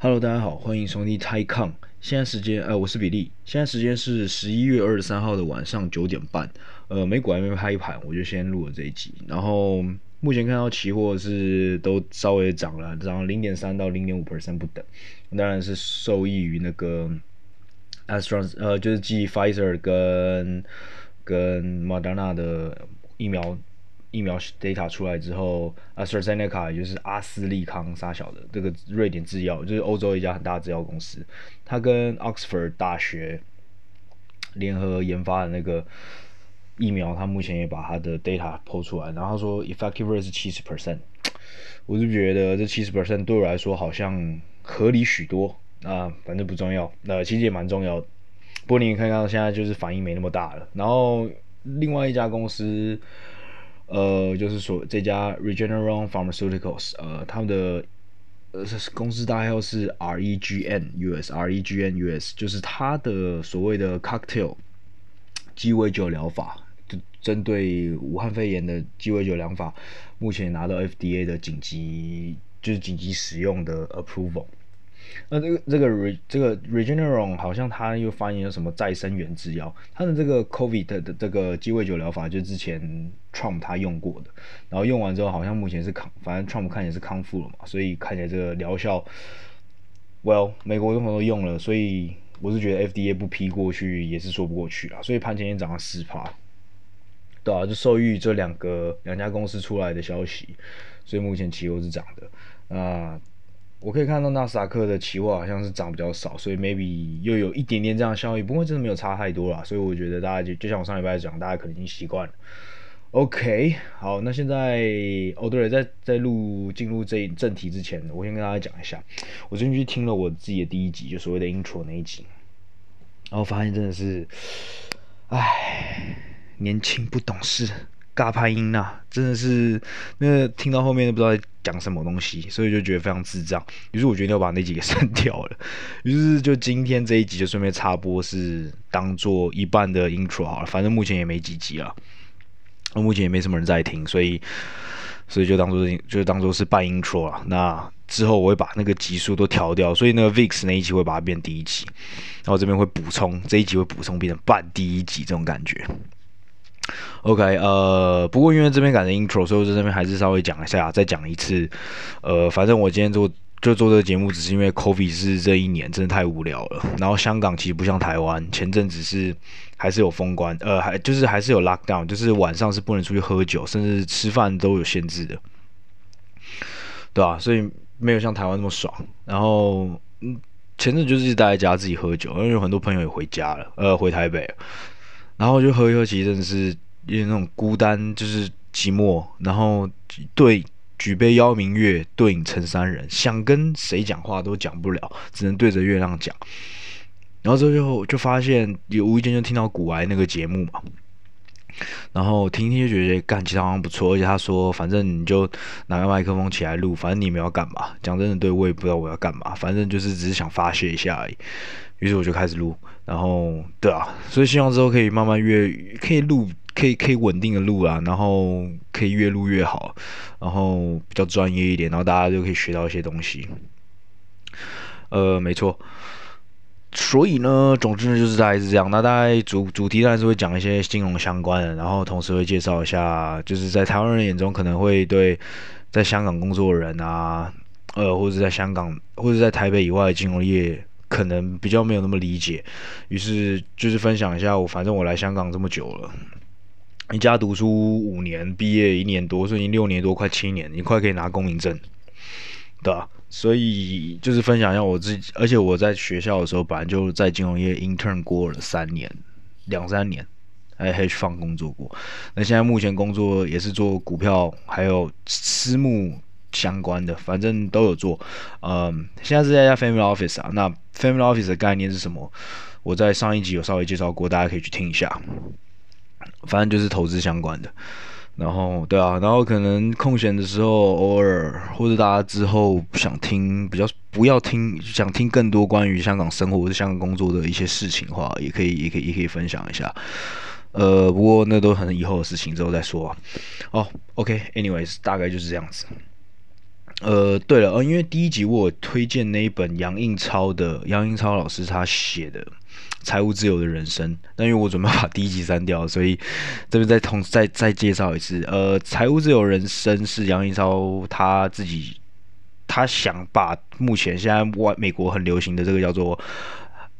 Hello，大家好，欢迎收听 TaiCon。现在时间，呃，我是比利。现在时间是十一月二十三号的晚上九点半。呃，美股还没开盘，我就先录了这一集。然后目前看到期货是都稍微涨了，涨零点三到零点五 percent 不等。当然是受益于那个 Astra，呃，就是继 Pfizer 跟跟 Moderna 的疫苗。疫苗 data 出来之后，AstraZeneca 也就是阿斯利康杀小的这个瑞典制药，就是欧洲一家很大的制药公司，它跟 Oxford 大学联合研发的那个疫苗，它目前也把它的 data 抛出来，然后说 effective rate 是七十 percent，我就觉得这七十 percent 对我来说好像合理许多啊，反正不重要，那、其实也蛮重要的。不过你看看现在就是反应没那么大了，然后另外一家公司。呃，就是说这家 Regeneron Pharmaceuticals，呃，他们的呃公司大号是 REGN US，REGN US，就是它的所谓的 cocktail 鸡尾酒疗法，就针对武汉肺炎的鸡尾酒疗法，目前拿到 FDA 的紧急，就是紧急使用的 approval。那这个这个 re 这个 Regeneron 好像他又发现了什么再生元制药，他的这个 COVID 的这个鸡尾酒疗法就之前 Trump 他用过的，然后用完之后好像目前是康，反正 Trump 看起来是康复了嘛，所以看起来这个疗效，Well 美国总统都用了，所以我是觉得 FDA 不批过去也是说不过去啊，所以盘前也涨了四趴，对啊，就受益这两个两家公司出来的消息，所以目前期货是涨的。啊。我可以看到纳斯达克的期货好像是涨比较少，所以 maybe 又有一点点这样的效益，不过真的没有差太多啦，所以我觉得大家就就像我上礼拜讲，大家可能已经习惯了。OK，好，那现在哦对了，在在录进入这正题之前，我先跟大家讲一下，我最近去听了我自己的第一集，就所谓的 intro 那一集，然后发现真的是，唉，年轻不懂事。尬拍音呐，真的是那听到后面都不知道在讲什么东西，所以就觉得非常智障。于是我决定要把那集给删掉了。于是就今天这一集就顺便插播，是当做一半的 intro 好了。反正目前也没几集了，目前也没什么人在听，所以所以就当做就当做是半 intro 了。那之后我会把那个集数都调掉，所以那个 VIX 那一集会把它变第一集，然后这边会补充这一集会补充变成半第一集这种感觉。OK，呃，不过因为这边改成 intro，所以在这边还是稍微讲一下，再讲一次。呃，反正我今天做就做这个节目，只是因为 COVID 是这一年真的太无聊了。然后香港其实不像台湾，前阵子是还是有封关，呃，还就是还是有 lockdown，就是晚上是不能出去喝酒，甚至吃饭都有限制的，对吧？所以没有像台湾那么爽。然后，嗯，前阵就是待在家自己喝酒，因为有很多朋友也回家了，呃，回台北。然后就喝一喝，其实真的是有点那种孤单，就是寂寞。然后对举杯邀明月，对影成三人，想跟谁讲话都讲不了，只能对着月亮讲。然后之后就发现，有无意间就听到古癌那个节目嘛，然后听听就觉得干，其他好像不错。而且他说，反正你就拿个麦克风起来录，反正你们要干嘛？讲真的，对我也不知道我要干嘛，反正就是只是想发泄一下而已。于是我就开始录，然后对啊，所以希望之后可以慢慢越可以录，可以可以稳定的录啊，然后可以越录越好，然后比较专业一点，然后大家就可以学到一些东西。呃，没错。所以呢，总之呢就是大概是这样。那大概主主题当然是会讲一些金融相关的，然后同时会介绍一下，就是在台湾人眼中可能会对在香港工作的人啊，呃，或者在香港或者在台北以外的金融业。可能比较没有那么理解，于是就是分享一下我，反正我来香港这么久了，一家读书五年，毕业一年多，所以已经六年多，快七年，你快可以拿公民证，对吧？所以就是分享一下我自己，而且我在学校的时候，本来就在金融业 intern 过了三年，两三年，还 hedge fund 工作过，那现在目前工作也是做股票，还有私募。相关的，反正都有做。嗯，现在是在家 family office 啊。那 family office 的概念是什么？我在上一集有稍微介绍过，大家可以去听一下。反正就是投资相关的。然后，对啊，然后可能空闲的时候，偶尔或者大家之后想听比较不要听，想听更多关于香港生活或者香港工作的一些事情的话，也可以，也可以，也可以分享一下。呃，不过那都很以后的事情，之后再说啊。哦，OK，anyways，大概就是这样子。呃，对了，呃，因为第一集我推荐那一本杨应超的杨应超老师他写的《财务自由的人生》，但因为我准备把第一集删掉，所以这边再同再再介绍一次。呃，《财务自由人生》是杨应超他自己，他想把目前现在外美国很流行的这个叫做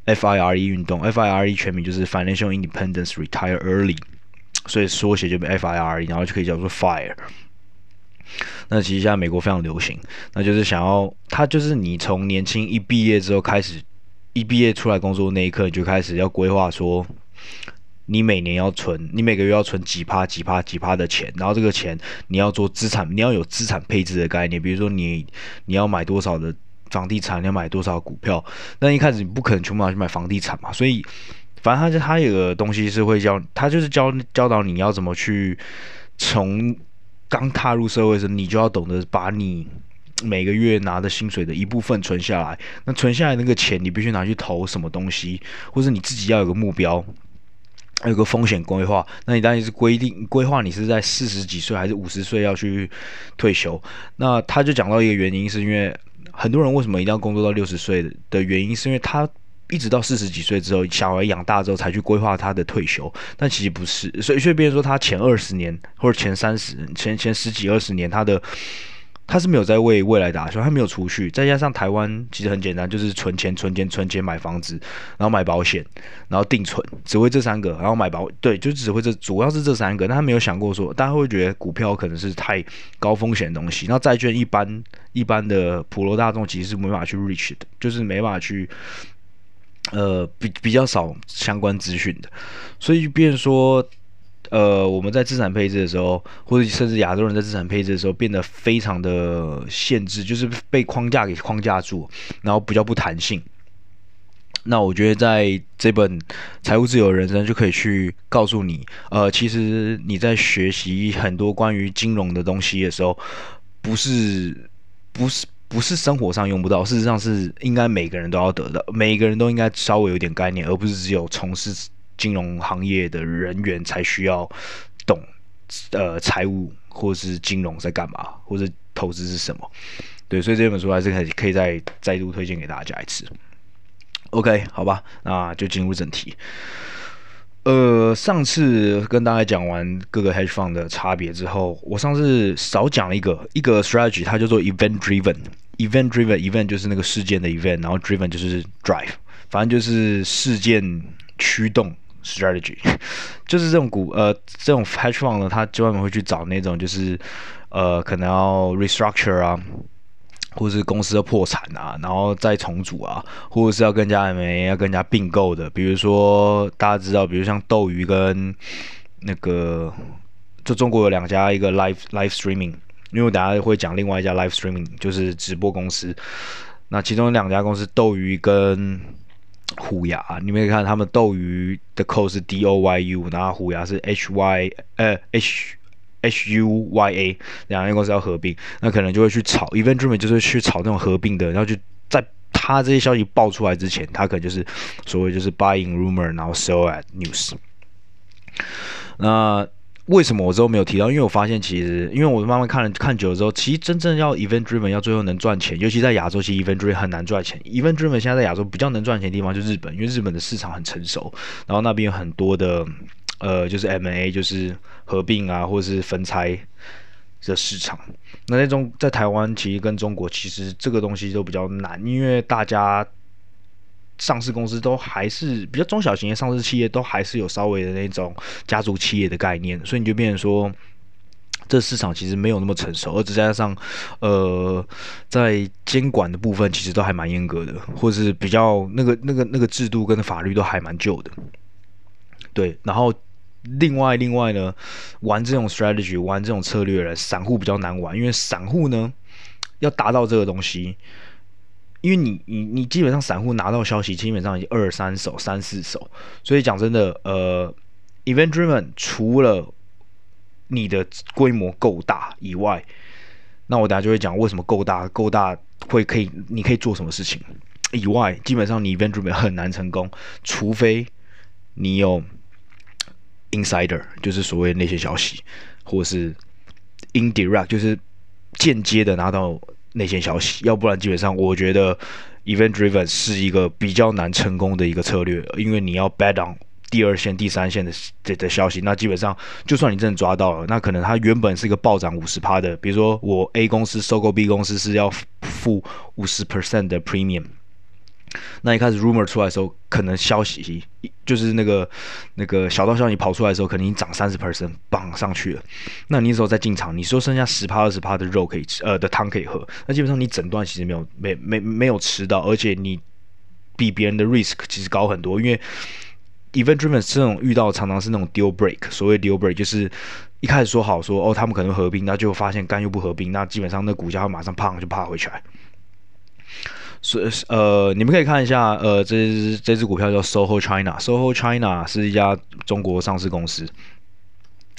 FIRE 运动，FIRE 全名就是 Financial Independence Retire Early，所以缩写就 FIRE，然后就可以叫做 FIRE。那其实现在美国非常流行，那就是想要他就是你从年轻一毕业之后开始，一毕业出来工作那一刻你就开始要规划说，你每年要存，你每个月要存几趴几趴几趴的钱，然后这个钱你要做资产，你要有资产配置的概念，比如说你你要买多少的房地产，你要买多少股票，那一开始你不可能全部拿去买房地产嘛，所以反正他就他有个东西是会教，他就是教教导你要怎么去从。刚踏入社会时，你就要懂得把你每个月拿的薪水的一部分存下来。那存下来那个钱，你必须拿去投什么东西，或者你自己要有个目标，有个风险规划。那你当然是规定规划你是在四十几岁还是五十岁要去退休。那他就讲到一个原因，是因为很多人为什么一定要工作到六十岁的原因，是因为他。一直到四十几岁之后，小孩养大之后才去规划他的退休，但其实不是，所以，所以别人说他前二十年或者前三十、前前十几二十年，他的他是没有在为未来打算，他没有储蓄，再加上台湾其实很简单，就是存钱、存钱、存钱买房子，然后买保险，然后定存，只会这三个，然后买保，对，就只会这，主要是这三个，但他没有想过说，大家会觉得股票可能是太高风险的东西，那债券一般一般的普罗大众其实是没法去 reach 的，就是没办法去。呃，比比较少相关资讯的，所以变说，呃，我们在资产配置的时候，或者甚至亚洲人在资产配置的时候，变得非常的限制，就是被框架给框架住，然后比较不弹性。那我觉得在这本《财务自由的人生》就可以去告诉你，呃，其实你在学习很多关于金融的东西的时候，不是，不是。不是生活上用不到，事实上是应该每个人都要得到，每个人都应该稍微有点概念，而不是只有从事金融行业的人员才需要懂，呃，财务或是金融在干嘛，或者投资是什么。对，所以这本书还是可以可以再再度推荐给大家一次。OK，好吧，那就进入正题。呃，上次跟大家讲完各个 hedge fund 的差别之后，我上次少讲了一个一个 strategy，它叫做 event driven，event driven，event 就是那个事件的 event，然后 driven 就是 drive，反正就是事件驱动 strategy，就是这种股呃这种 hedge fund 呢，它专门会去找那种就是呃可能要 restructure 啊。或是公司要破产啊，然后再重组啊，或者是要跟人家 M&A 要跟人家并购的，比如说大家知道，比如像斗鱼跟那个，就中国有两家，一个 Live Live Streaming，因为我等下会讲另外一家 Live Streaming，就是直播公司。那其中两家公司斗鱼跟虎牙，你们可以看他们斗鱼的 code 是 D O Y U，然后虎牙是 H Y 呃 H。H U Y A 两家公司要合并，那可能就会去炒，event driven 就是去炒那种合并的，然后就在他这些消息爆出来之前，他可能就是所谓就是 buying rumor，然后 sell at news。那为什么我之后没有提到？因为我发现其实，因为我慢慢看了看久了之后，其实真正要 event driven 要最后能赚钱，尤其在亚洲，其实 event driven 很难赚钱。event driven 现在在亚洲比较能赚钱的地方就日本，因为日本的市场很成熟，然后那边有很多的。呃，就是 M&A，就是合并啊，或者是分拆的市场。那那种在台湾，其实跟中国，其实这个东西都比较难，因为大家上市公司都还是比较中小型的上市企业，都还是有稍微的那种家族企业的概念，所以你就变成说，这市场其实没有那么成熟，而再加上呃，在监管的部分，其实都还蛮严格的，或是比较那个那个那个制度跟法律都还蛮旧的。对，然后。另外，另外呢，玩这种 strategy，玩这种策略的人，散户比较难玩，因为散户呢要达到这个东西，因为你你你基本上散户拿到消息，基本上已经二三手、三四手，所以讲真的，呃，event driven 除了你的规模够大以外，那我等下就会讲为什么够大，够大会可以，你可以做什么事情以外，基本上你 event driven 很难成功，除非你有。Insider 就是所谓的那些消息，或是 indirect 就是间接的拿到内线消息，要不然基本上我觉得 event driven 是一个比较难成功的一个策略，因为你要 bet on 第二线、第三线的的的消息，那基本上就算你真的抓到了，那可能它原本是一个暴涨五十趴的，比如说我 A 公司收购 B 公司是要付五十 percent 的 premium。那一开始 rumor 出来的时候，可能消息就是那个那个小道消息跑出来的时候，可能已经涨三十 percent，绑上去了。那你那时候再进场，你说剩下十趴二十趴的肉可以吃，呃的汤可以喝，那基本上你整段其实没有没没没有吃到，而且你比别人的 risk 其实高很多，因为 event driven 这种遇到常常是那种 deal break，所谓 deal break 就是一开始说好说哦他们可能合并，那就发现干又不合并，那基本上那股价会马上砰就趴回去。所以呃，你们可以看一下，呃，这这支股票叫 SOHO China，SOHO China 是一家中国上市公司，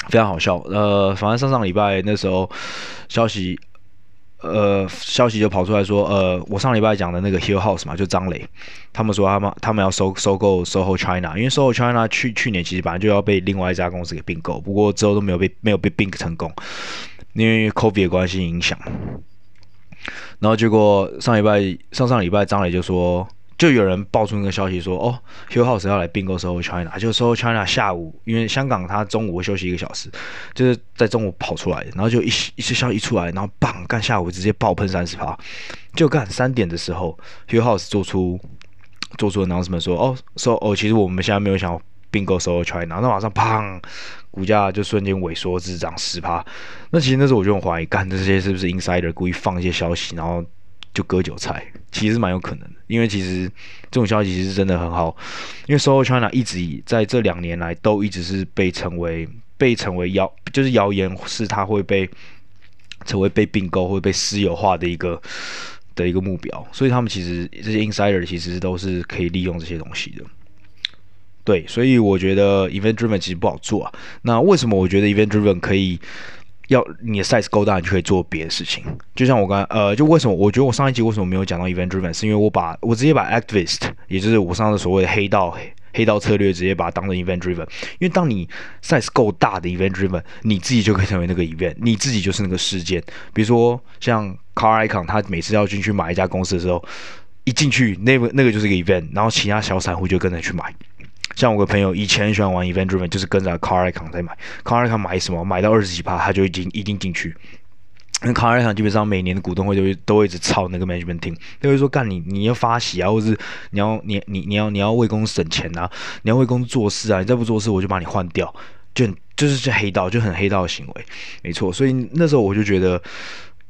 非常好笑。呃，反正上上礼拜那时候消息，呃，消息就跑出来说，呃，我上礼拜讲的那个 Hill House 嘛，就张磊，他们说他们他们要收收购 SOHO China，因为 SOHO China 去去年其实本来就要被另外一家公司给并购，不过之后都没有被没有被并成功，因为 COVID 的关系影响。然后结果上礼拜上上礼拜张磊就说，就有人爆出那个消息说，哦，Hill House 要来并购 SOHO China，就 SOHO China 下午，因为香港他中午会休息一个小时，就是在中午跑出来的，然后就一一次消息一出来，然后棒干下午直接爆喷三十趴，就干三点的时候，Hill House 做出做出 announcement 说，哦说哦，其实我们现在没有想要并购 SOHO China，那马上砰。股价就瞬间萎缩，至涨十趴。那其实那时候我就很怀疑，干这些是不是 insider 故意放一些消息，然后就割韭菜？其实蛮有可能的，因为其实这种消息其实真的很好。因为 SOHO China 一直以在这两年来都一直是被称为被称为谣，就是谣言是它会被成为被并购会被私有化的一个的一个目标。所以他们其实这些 insider 其实都是可以利用这些东西的。对，所以我觉得 event driven 其实不好做啊。那为什么我觉得 event driven 可以要你的 size 够大，你就可以做别的事情？就像我刚呃，就为什么我觉得我上一集为什么没有讲到 event driven，是因为我把我直接把 activist，也就是我上次所谓的黑道黑道策略，直接把它当成 event driven。因为当你 size 够大的 event driven，你自己就可以成为那个 event，你自己就是那个事件。比如说像 Car Icon，他每次要进去买一家公司的时候，一进去那个那个就是个 event，然后其他小散户就跟着去买。像我个朋友以前喜欢玩 event driven，就是跟着 car icon 在买，car icon 买什么买到二十几趴，他就已经一定进去。那 car icon 基本上每年的股东会都会都会一直操那个 management team，都会说干你你要发息啊，或是你要你你你要你要为公司省钱啊，你要为公司做事啊，你再不做事我就把你换掉，就就是这黑道就很黑道的行为，没错。所以那时候我就觉得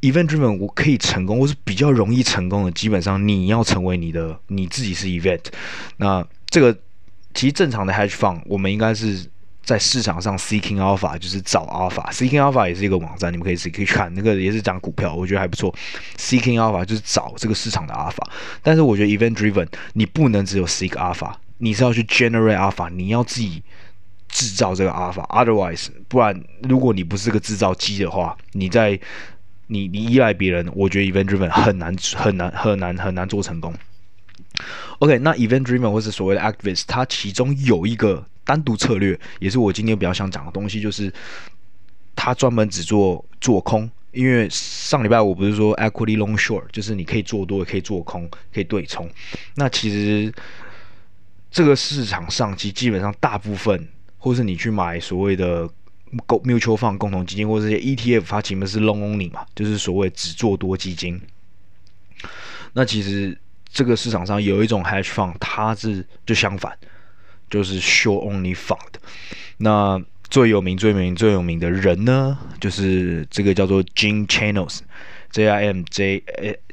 event driven 我可以成功，我是比较容易成功的，基本上你要成为你的你自己是 event，那这个。其实正常的 hedge fund，我们应该是在市场上 seeking alpha，就是找 alpha。seeking alpha 也是一个网站，你们可以自己可以看，那个也是讲股票，我觉得还不错。seeking alpha 就是找这个市场的 alpha，但是我觉得 event driven，你不能只有 seek alpha，你是要去 generate alpha，你要自己制造这个 alpha。otherwise，不然如果你不是个制造机的话，你在你你依赖别人，我觉得 event driven 很难很难很难很难做成功。OK，那 event driven 或是所谓的 activist，它其中有一个单独策略，也是我今天比较想讲的东西，就是它专门只做做空。因为上礼拜我不是说 equity long short，就是你可以做多，也可以做空，可以对冲。那其实这个市场上，其实基本上大部分，或是你去买所谓的 mutual fund 共同基金，或者这些 ETF，它其实是 long only 嘛，就是所谓只做多基金。那其实。这个市场上有一种 hedge fund，它是就相反，就是 short only fund。那最有名、最有名、最有名的人呢，就是这个叫做 Jim Chanos，J I M J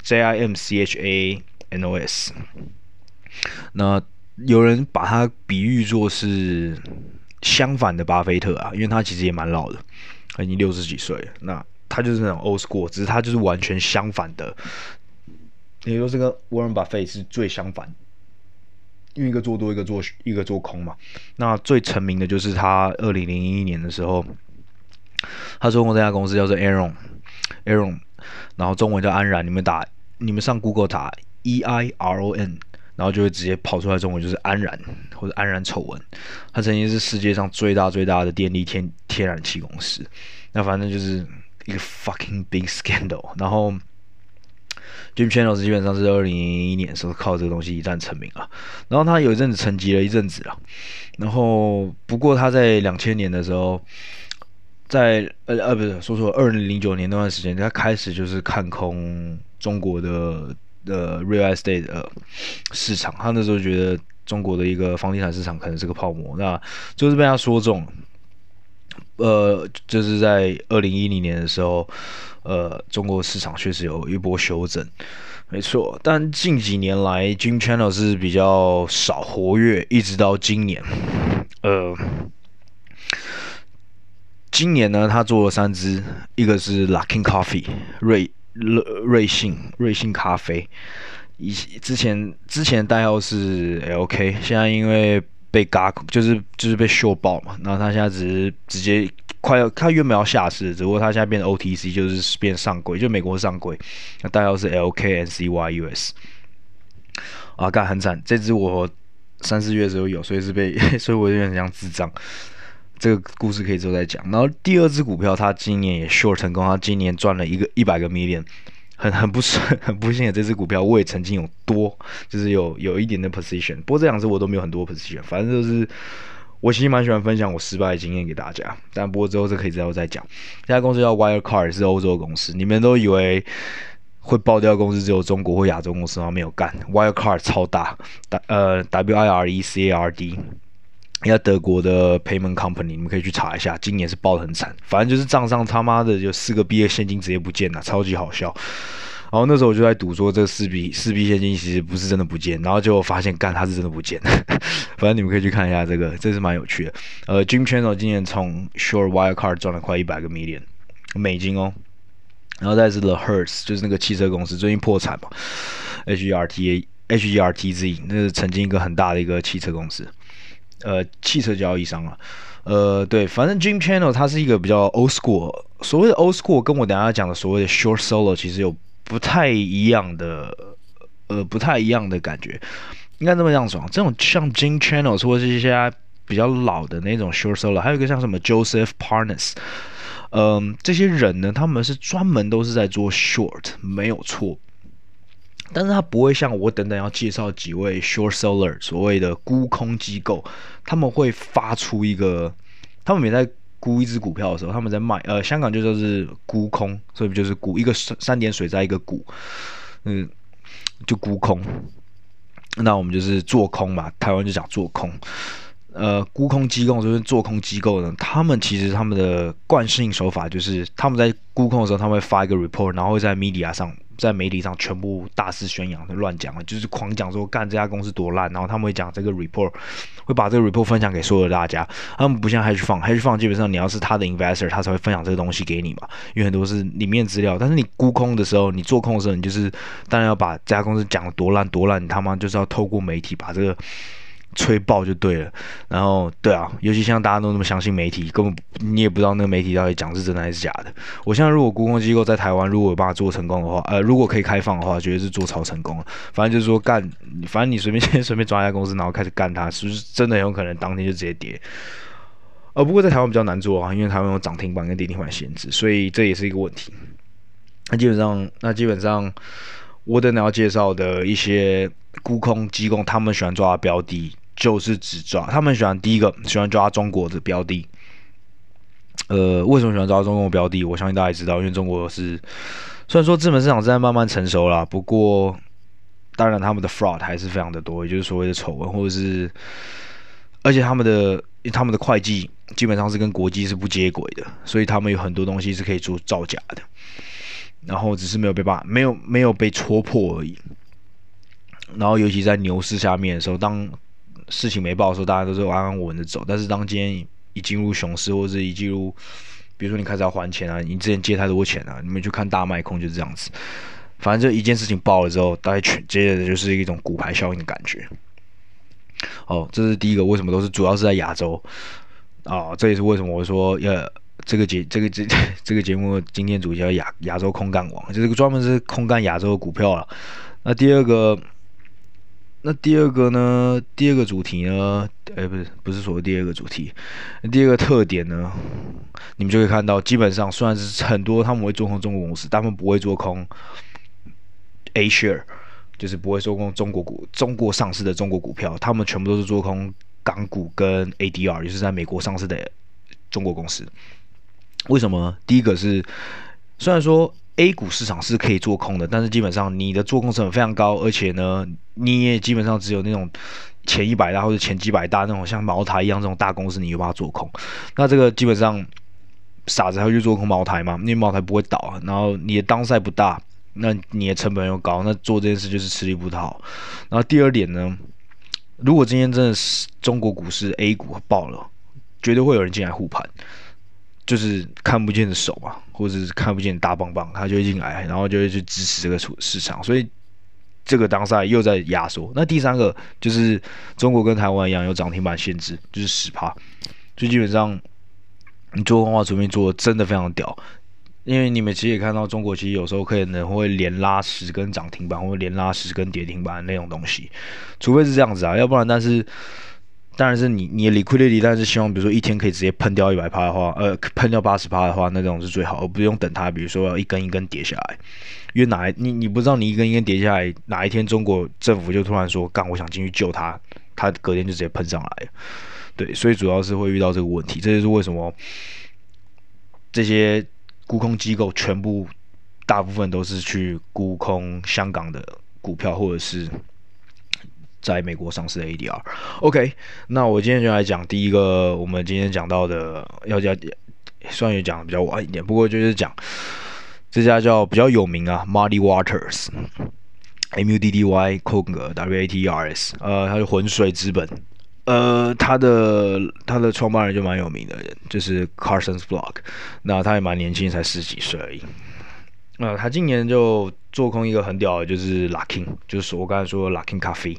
J I M C H A N O S。那有人把它比喻作是相反的巴菲特啊，因为他其实也蛮老的，他已经六十几岁了。那他就是那种 old school，只是他就是完全相反的。也就是这个 Warren Buffett 是最相反，因为一个做多，一个做一个做空嘛。那最成名的就是他二零零一年的时候，他做过这家公司叫做 Aaron，Aaron，然后中文叫安然。你们打，你们上 Google 打 E I R O N，然后就会直接跑出来中文就是安然或者安然丑闻。他曾经是世界上最大最大的电力天天然气公司。那反正就是一个 fucking big scandal，然后。Jim Chanos 基本上是二零零一年的时候靠这个东西一战成名了，然后他有一阵子沉寂了一阵子了，然后不过他在两千年的时候，在呃呃不是说错，二零零九年那段时间，他开始就是看空中国的的 real estate 的市场，他那时候觉得中国的一个房地产市场可能是个泡沫，那就是被他说中，呃，就是在二零一零年的时候，呃，中国市场确实有一波修正，没错，但近几年来，Jim Channel 是比较少活跃，一直到今年，呃。今年呢，他做了三支，一个是 Luckin Coffee 瑞瑞瑞幸瑞幸咖啡，以之前之前代号是 LK，现在因为被嘎就是就是被秀爆嘛，然后他现在只是直接快要他原本要下市，只不过他现在变 OTC，就是变上柜，就美国上柜，那代号是 LKNCYUS。啊，干很惨，这支我三四月的时候有，所以是被，所以我有点像智障。这个故事可以之后再讲。然后第二支股票，它今年也 short 成功，它今年赚了一个一百个 million，很 很不顺，很不幸的这支股票我也曾经有多，就是有有一点的 position。不过这两支我都没有很多 position，反正就是我其实蛮喜欢分享我失败的经验给大家。但不过之后这可以之后再讲。这家公司叫 Wirecard，是欧洲公司。你们都以为会爆掉公司只有中国或亚洲公司吗？没有干，Wirecard 超大，呃 W I R E C A R D。一家德国的 payment company，你们可以去查一下，今年是爆得很惨，反正就是账上他妈的就四个币的现金直接不见了，超级好笑。然后那时候我就在赌说，这四币四币现金其实不是真的不见，然后结果发现干它是真的不见。反正你们可以去看一下这个，这是蛮有趣的。呃，Jim Chanos 今年从 Short Wirecard 赚了快一百个 million 美金哦。然后再是 The Hertz，就是那个汽车公司最近破产嘛，H E R T A H E R T Z，那是曾经一个很大的一个汽车公司。呃，汽车交易商啊，呃，对，反正 Jim Channel 它是一个比较 old school，所谓的 old school 跟我等下讲的所谓的 short solo 其实有不太一样的，呃，不太一样的感觉，应该这么样说，这种像 Jim Chanos 或是一些比较老的那种 short solo，还有一个像什么 Joseph Parnas，嗯、这些人呢，他们是专门都是在做 short，没有错。但是他不会像我等等要介绍几位 short seller 所谓的沽空机构，他们会发出一个，他们每在沽一只股票的时候，他们在卖，呃，香港就说是沽空，所以就是沽一个三三点水在一个股，嗯，就沽空，那我们就是做空嘛，台湾就讲做空，呃，沽空机构就是做空机构呢，他们其实他们的惯性手法就是他们在沽空的时候，他们会发一个 report，然后会在 media 上。在媒体上全部大肆宣扬乱讲，就是狂讲说干这家公司多烂，然后他们会讲这个 report，会把这个 report 分享给所有的大家。他们不像 hedge fund，hedge fund 基本上你要是他的 investor，他才会分享这个东西给你嘛，因为很多是里面资料。但是你沽空的时候，你做空的时候，你就是当然要把这家公司讲的多烂多烂，你他妈就是要透过媒体把这个。吹爆就对了，然后对啊，尤其像大家都那么相信媒体，根本你也不知道那个媒体到底讲是真的还是假的。我现在如果沽空机构在台湾如果有办法做成功的话，呃，如果可以开放的话，绝对是做超成功了。反正就是说干，反正你随便先随便抓一家公司，然后开始干它，是不是真的有可能当天就直接跌？呃，不过在台湾比较难做啊，因为台湾有涨停板跟跌停板限制，所以这也是一个问题。那基本上，那基本上我等下要介绍的一些沽空机构，他们喜欢抓的标的。就是只抓，他们喜欢第一个喜欢抓中国的标的。呃，为什么喜欢抓中国标的？我相信大家也知道，因为中国是虽然说资本市场正在慢慢成熟啦，不过当然他们的 fraud 还是非常的多，也就是所谓的丑闻，或者是而且他们的他们的会计基本上是跟国际是不接轨的，所以他们有很多东西是可以做造假的，然后只是没有被把没有没有被戳破而已。然后尤其在牛市下面的时候，当事情没报的时候，大家都是安安稳稳的走。但是当今天一进入熊市，或者一进入，比如说你开始要还钱啊，你之前借太多钱啊，你们去看大卖空就是这样子。反正就一件事情爆了之后，大概全接着就是一种骨牌效应的感觉。哦，这是第一个，为什么都是主要是在亚洲啊？这也是为什么我说要这个节这个这这个节目今天主题叫亚亚洲空干王，就是专门是空干亚洲的股票了。那第二个。那第二个呢？第二个主题呢？哎，不是，不是说第二个主题。第二个特点呢？你们就可以看到，基本上虽然是很多他们会做空中国公司，他们不会做空 A share，就是不会做空中国股、中国上市的中国股票，他们全部都是做空港股跟 ADR，就是在美国上市的中国公司。为什么？第一个是，虽然说 A 股市场是可以做空的，但是基本上你的做空成本非常高，而且呢，你也基本上只有那种前一百大或者前几百大那种像茅台一样这种大公司，你有办法做空。那这个基本上傻子还会去做空茅台吗？因为茅台不会倒啊，然后你的当赛不大，那你的成本又高，那做这件事就是吃力不讨好。然后第二点呢，如果今天真的是中国股市 A 股爆了，绝对会有人进来护盘。就是看不见的手嘛，或者是看不见的大棒棒，他就会进来，然后就会去支持这个市市场，所以这个当下又在压缩。那第三个就是中国跟台湾一样有涨停板限制，就是十趴，就基本上你做空的话，除非做的真的非常屌，因为你们其实也看到中国其实有时候可能会连拉十根涨停板，或者连拉十根跌停板那种东西，除非是这样子啊，要不然但是。当然是你你的 liquidity，但是希望比如说一天可以直接喷掉一百趴的话，呃，喷掉八十趴的话，那种是最好，而不用等它，比如说要一根一根跌下来，因为哪你你不知道你一根一根跌下来，哪一天中国政府就突然说干，我想进去救它，它隔天就直接喷上来，对，所以主要是会遇到这个问题，这就是为什么这些沽空机构全部大部分都是去沽空香港的股票或者是。在美国上市的 ADR，OK，那我今天就来讲第一个，我们今天讲到的，要讲，虽然也讲的比较晚一点，不过就是讲这家叫比较有名啊，Muddy Waters，M U D D Y 空格 W A T R S，呃，它是浑水资本，呃，他的他的创办人就蛮有名的人，就是 Carson's Block，那他也蛮年轻，才十几岁而已。呃，他今年就做空一个很屌的，就是 Lucky，就是我刚才说的 Luckin 咖啡。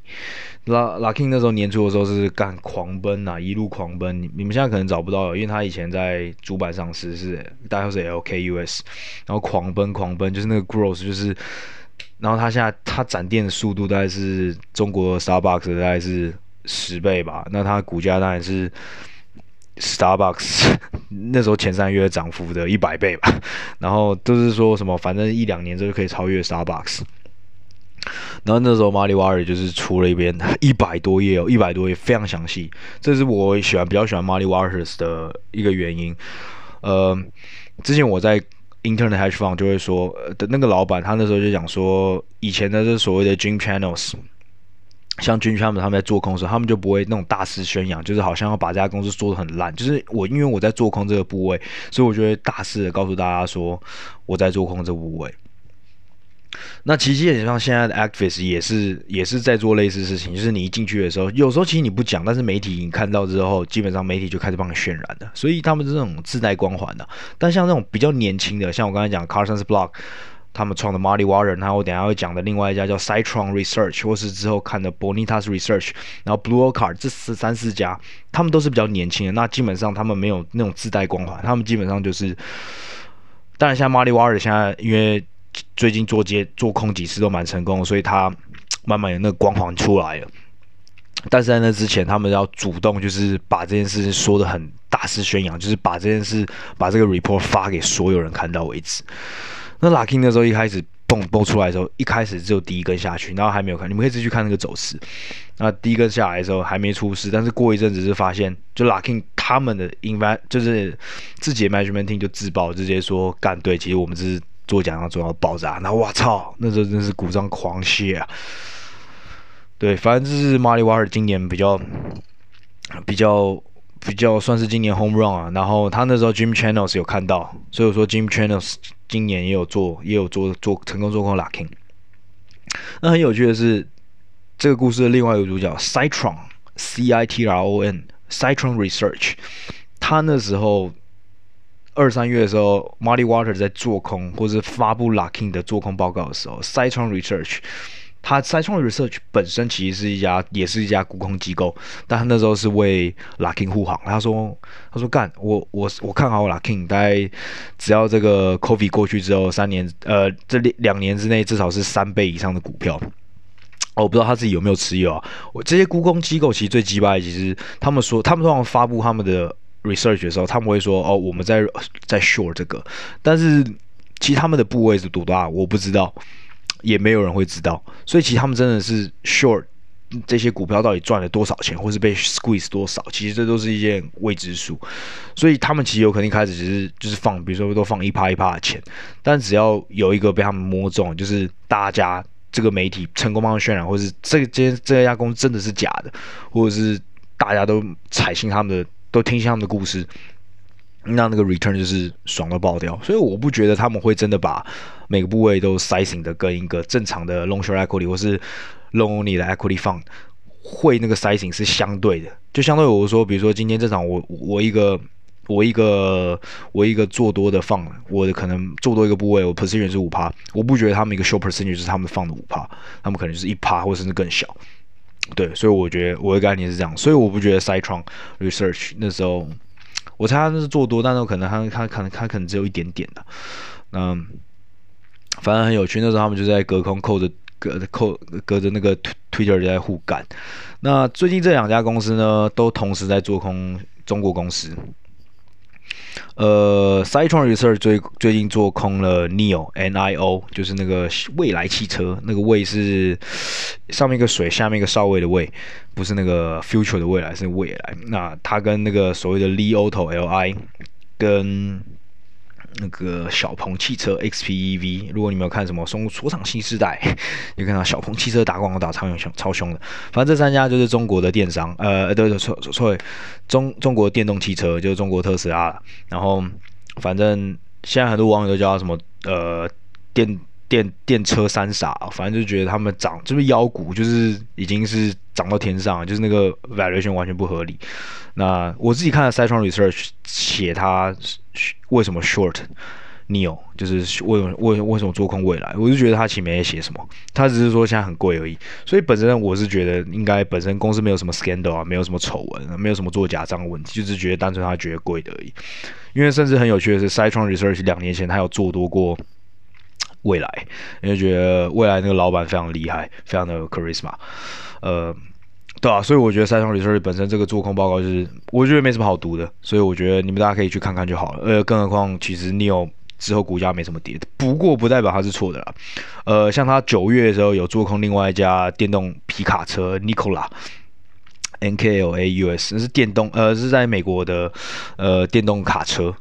La Luckin 那时候年初的时候是干狂奔啊，一路狂奔。你们现在可能找不到，因为他以前在主板上市是大概是 LKUS，然后狂奔狂奔，就是那个 growth 就是，然后他现在他展店的速度大概是中国 Starbucks 大概是十倍吧，那他股价当然是。Starbucks 那时候前三月涨幅的一百倍吧，然后都是说什么，反正一两年之后就可以超越 Starbucks。然后那时候 Muddy Waters 就是出了一篇一百多页哦，一百多页非常详细，这是我喜欢比较喜欢 Muddy Waters 的一个原因。呃，之前我在 Internet Hedge Fund 就会说的那个老板，他那时候就讲说，以前的这所谓的 Jim Channels。像军区他们他们在做空的时候，他们就不会那种大肆宣扬，就是好像要把这家公司做得很烂。就是我因为我在做空这个部位，所以我就会大肆的告诉大家说我在做空这部位。那其实基本上现在的 Activis 也是也是在做类似事情，就是你一进去的时候，有时候其实你不讲，但是媒体你看到之后，基本上媒体就开始帮你渲染的，所以他们是这种自带光环的。但像那种比较年轻的，像我刚才讲 Carson's Block。他们创的 Muddy Waters，然后我等下会讲的另外一家叫 Citron Research，或是之后看的 Bonitas Research，然后 Blue Ocar 这四三四家，他们都是比较年轻的。那基本上他们没有那种自带光环，他们基本上就是，当然像 Muddy Waters 现在因为最近做接做空几次都蛮成功，所以他慢慢有那个光环出来了。但是在那之前，他们要主动就是把这件事说得很大肆宣扬，就是把这件事把这个 report 发给所有人看到为止。那 Luckin 的时候一开始蹦蹦出来的时候，一开始只有第一根下去，然后还没有看，你们可以自己去看那个走势。那第一根下来的时候还没出事，但是过一阵子是发现，就 Luckin 他们的 invest 就是自己的 management team 就自爆，直接说干对，其实我们这是做假象做到爆炸。然后我操，那时候真是股涨狂泻啊！对，反正这是 Muddy Waters 今年比较比较。比较算是今年 home run 啊，然后他那时候 Jim Chanos 有看到，所以我说 Jim Chanos 今年也有做，也有做做成功做空 Luckin。那很有趣的是，这个故事的另外一个主角 Citron C I T R O N Citron Research，他那时候二三月的时候，Muddy Water 在做空或是发布 Luckin 的做空报告的时候，Citron Research。他 Citron Research 本身其实是一家，也是一家沽空机构，但他那时候是为 Luckin 护航。他说：“他说干，我我我看好 Luckin，大概只要这个 COVID 过去之后，三年呃，这两年之内至少是三倍以上的股票。哦”我不知道他自己有没有持有啊？我这些沽空机构其实最鸡巴，其实他们说，他们通常发布他们的 research 的时候，他们会说：“哦，我们在在 short 这个。”但是其实他们的部位是多大，我不知道。也没有人会知道。所以其实他们真的是 short 这些股票到底赚了多少钱，或是被 squeeze 多少，其实这都是一件未知数。所以他们其实有可能一开始只是就是放，比如说都放一趴一趴的钱，但只要有一个被他们摸中，就是大家这个媒体成功帮他渲染，或是这间这这家公司真的是假的，或者是大家都采信他们的，都听信他们的故事。那那个 return 就是爽到爆掉，所以我不觉得他们会真的把每个部位都 sizing 的跟一个正常的 long short equity 或是 long only 的 equity fund 会那个 sizing 是相对的，就相对我说，比如说今天这场我我一个我一个我一个做多的放我的可能做多一个部位，我 position 是五趴，我不觉得他们一个 short percentage 就是他们放的五趴，他们可能就是一趴或甚至更小，对，所以我觉得我的概念是这样，所以我不觉得 Citron Research 那时候。我猜他那是做多，但是可能他他可能他可能只有一点点的，那反正很有趣。那时候他们就在隔空扣着隔扣隔着那个 Twitter 在互干。那最近这两家公司呢，都同时在做空中国公司。呃，Citron Research 最最近做空了 NIO N I O，就是那个蔚来汽车，那个蔚是上面一个水，下面一个少尉的尉，不是那个 future 的未来，是蔚来。那它跟那个所谓的 Li Auto L I 跟。那个小鹏汽车 XPEV，如果你没有看什么从出厂新时代，你看到小鹏汽车打广告打超凶超凶的。反正这三家就是中国的电商，呃，对对错错，中中国电动汽车就是中国特斯拉。然后反正现在很多网友都叫什么呃电电电车三傻，反正就觉得他们涨就是腰股，就是已经是涨到天上，就是那个 valuation 完全不合理。那我自己看了 Citron Research 写他为什么 short，Neo，就是为为为什么做空未来，我就觉得他前面也写什么，他只是说现在很贵而已。所以本身我是觉得应该本身公司没有什么 scandal 啊，没有什么丑闻，没有什么做假账的问题，就是觉得单纯他觉得贵的而已。因为甚至很有趣的是，Citron Research 两年前他有做多过未来，因为觉得未来那个老板非常厉害，非常的 charisma，呃。对啊，所以我觉得 Citron Research 本身这个做空报告就是，我觉得没什么好读的，所以我觉得你们大家可以去看看就好了。呃，更何况其实 NIO 之后股价没什么跌，不过不代表它是错的啦。呃，像他九月的时候有做空另外一家电动皮卡车 Nikola，N K L A U S，那是电动，呃，是在美国的呃电动卡车，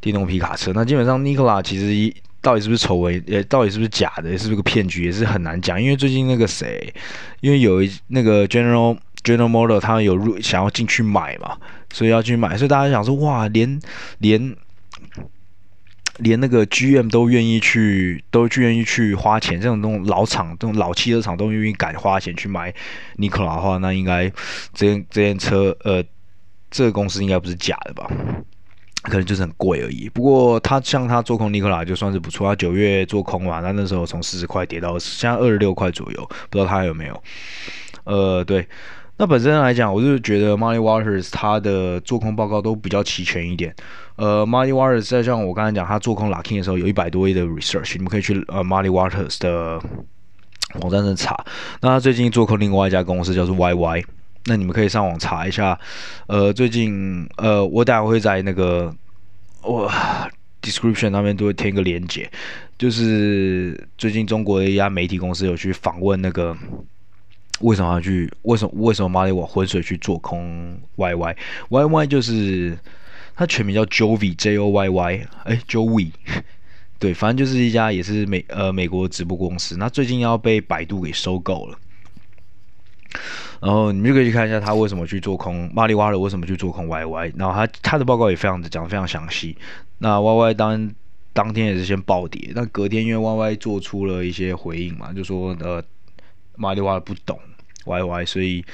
电动皮卡车。那基本上 Nikola 其实一。到底是不是丑闻？也到底是不是假的？是不是个骗局？也是很难讲。因为最近那个谁，因为有一那个 General General Motor 他有入想要进去买嘛，所以要去买。所以大家想说，哇，连连连那个 GM 都愿意去，都愿意去花钱。这种这种老厂，这种老汽车厂都愿意敢花钱去买 Nikola 的话，那应该这这辆车，呃，这个公司应该不是假的吧？可能就是很贵而已。不过他像他做空尼克拉就算是不错。他九月做空嘛，那那时候从四十块跌到现在二十六块左右，不知道他有没有。呃，对。那本身来讲，我就觉得 Muddy Waters 他的做空报告都比较齐全一点。呃，Muddy Waters 在像我刚才讲，他做空 Luckin 的时候有一百多亿的 research，你们可以去呃 Muddy Waters 的网站上查。那他最近做空另外一家公司叫做 YY。那你们可以上网查一下，呃，最近呃，我待会会在那个我 description 那边都会添一个连接，就是最近中国的一家媒体公司有去访问那个为什么要去为什么为什么马里瓦浑水去做空 YY YY 就是它全名叫 Jovi J O Y Y 哎 Jovi，对，反正就是一家也是美呃美国直播公司，那最近要被百度给收购了。然后你们就可以去看一下他为什么去做空，马里瓦尔为什么去做空 YY，然后他他的报告也非常的讲得非常详细。那 YY 当当天也是先暴跌，但隔天因为 YY 做出了一些回应嘛，就说呃马里瓦尔不懂 YY，所以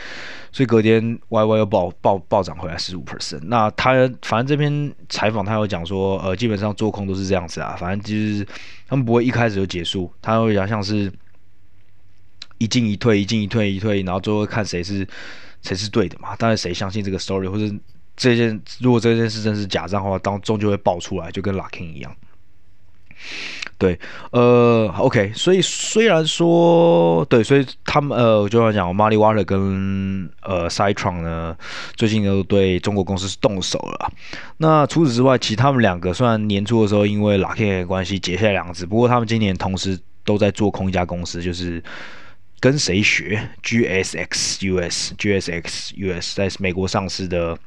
所以隔天 YY 又暴暴暴涨回来十五 percent。那他反正这篇采访他有讲说，呃基本上做空都是这样子啊，反正就是他们不会一开始就结束，他会讲像是。一进一退，一进一退，一退，然后最后看谁是谁是对的嘛？当然，谁相信这个 story，或者这件如果这件事真是假账的话，当终究会爆出来，就跟 Lucky 一样。对，呃，OK，所以虽然说对，所以他们呃，我就要讲，Muddy Waters 跟呃 Citron 呢，最近都对中国公司是动手了。那除此之外，其实他们两个虽然年初的时候因为 Lucky 的关系结下梁子，不过他们今年同时。都在做空一家公司，就是跟谁学？GSX US，GSX US 在美国上市的。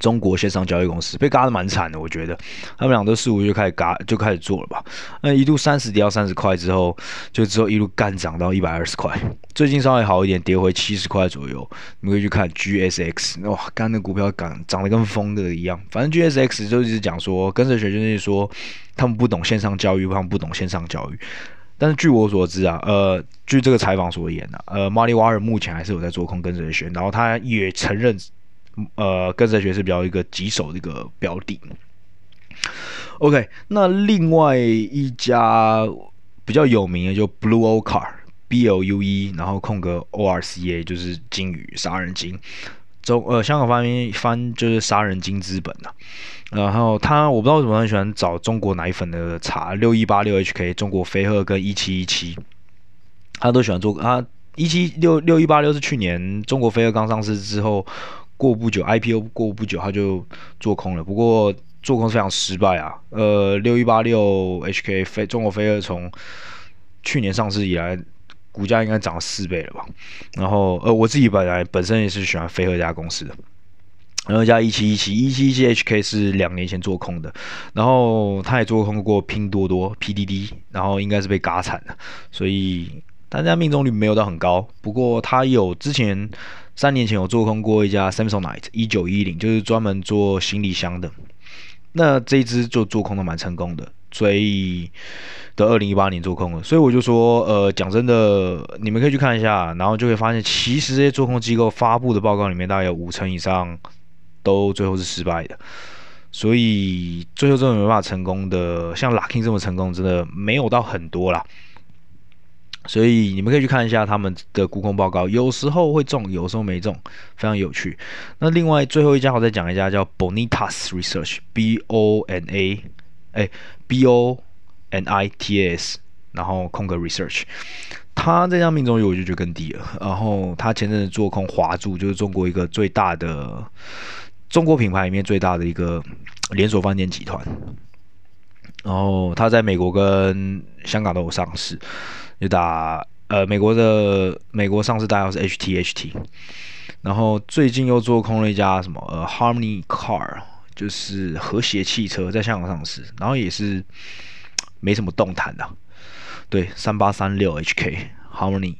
中国线上交易公司被嘎的蛮惨的，我觉得他们俩都四五月开始嘎就开始做了吧。那一度三十跌到三十块之后，就之后一路干涨到一百二十块，最近稍微好一点，跌回七十块左右。你们可以去看 GSX，哇，刚那股票涨涨得跟疯的一样。反正 GSX 就一直讲说，跟着学就是说他们不懂线上教育，他们不懂线上教育。但是据我所知啊，呃，据这个采访所言呢、啊，呃，Money Wire 目前还是有在做空跟着学，然后他也承认。呃，跟着学是比较一个棘手的一个标的。OK，那另外一家比较有名的就 Blue Ocar，B L U E，然后空格 O R C A，就是鲸鱼杀人鲸。中呃，香港翻译翻就是杀人鲸资本呐、啊。然后他我不知道为什么很喜欢找中国奶粉的茶，六一八六 H K，中国飞鹤跟一七一七，他都喜欢做。他一七六六一八六是去年中国飞鹤刚上市之后。过不久，IPO 过不久他就做空了，不过做空非常失败啊。呃，六一八六 HK 飞中国飞鹤从去年上市以来，股价应该涨了四倍了吧？然后呃，我自己本来本身也是喜欢飞鹤这家公司的。然后加一七一七一七一七 HK 是两年前做空的，然后他也做空过拼多多 PDD，然后应该是被嘎惨了，所以大家命中率没有到很高。不过他有之前。三年前有做空过一家 Samsonite 一九一零，就是专门做行李箱的。那这一支就做空的蛮成功的，所以的二零一八年做空了。所以我就说，呃，讲真的，你们可以去看一下，然后就会发现，其实这些做空机构发布的报告里面，大概有五成以上都最后是失败的。所以最后这种没办法成功的，像 Luckin 这么成功，真的没有到很多啦。所以你们可以去看一下他们的沽空报告，有时候会中，有时候没中，非常有趣。那另外最后一家我再讲一家叫 Bonitas Research，B O N A，哎，B-O-N-I-T-S，然后空格 Research，他这家命中率我就觉得更低了。然后他前阵子做空华住，就是中国一个最大的中国品牌里面最大的一个连锁饭店集团。然后他在美国跟香港都有上市。就打呃美国的美国上市代号是 HTHT，然后最近又做空了一家什么呃 Harmony Car，就是和谐汽车在香港上市，然后也是没什么动弹的，啊，对三八三六 HK Harmony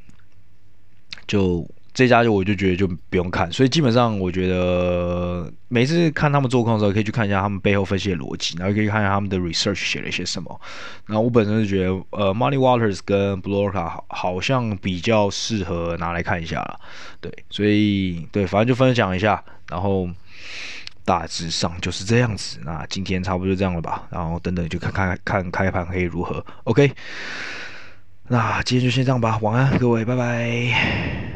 就。这家就我就觉得就不用看，所以基本上我觉得每次看他们做空的时候，可以去看一下他们背后分析的逻辑，然后可以看一下他们的 research 写了一些什么。然后我本身是觉得，呃，Money Waters 跟 Blue Orca 好好像比较适合拿来看一下了，对，所以对，反正就分享一下，然后大致上就是这样子。那今天差不多就这样了吧，然后等等就看看看开盘可以如何。OK，那今天就先这样吧，晚安各位，拜拜。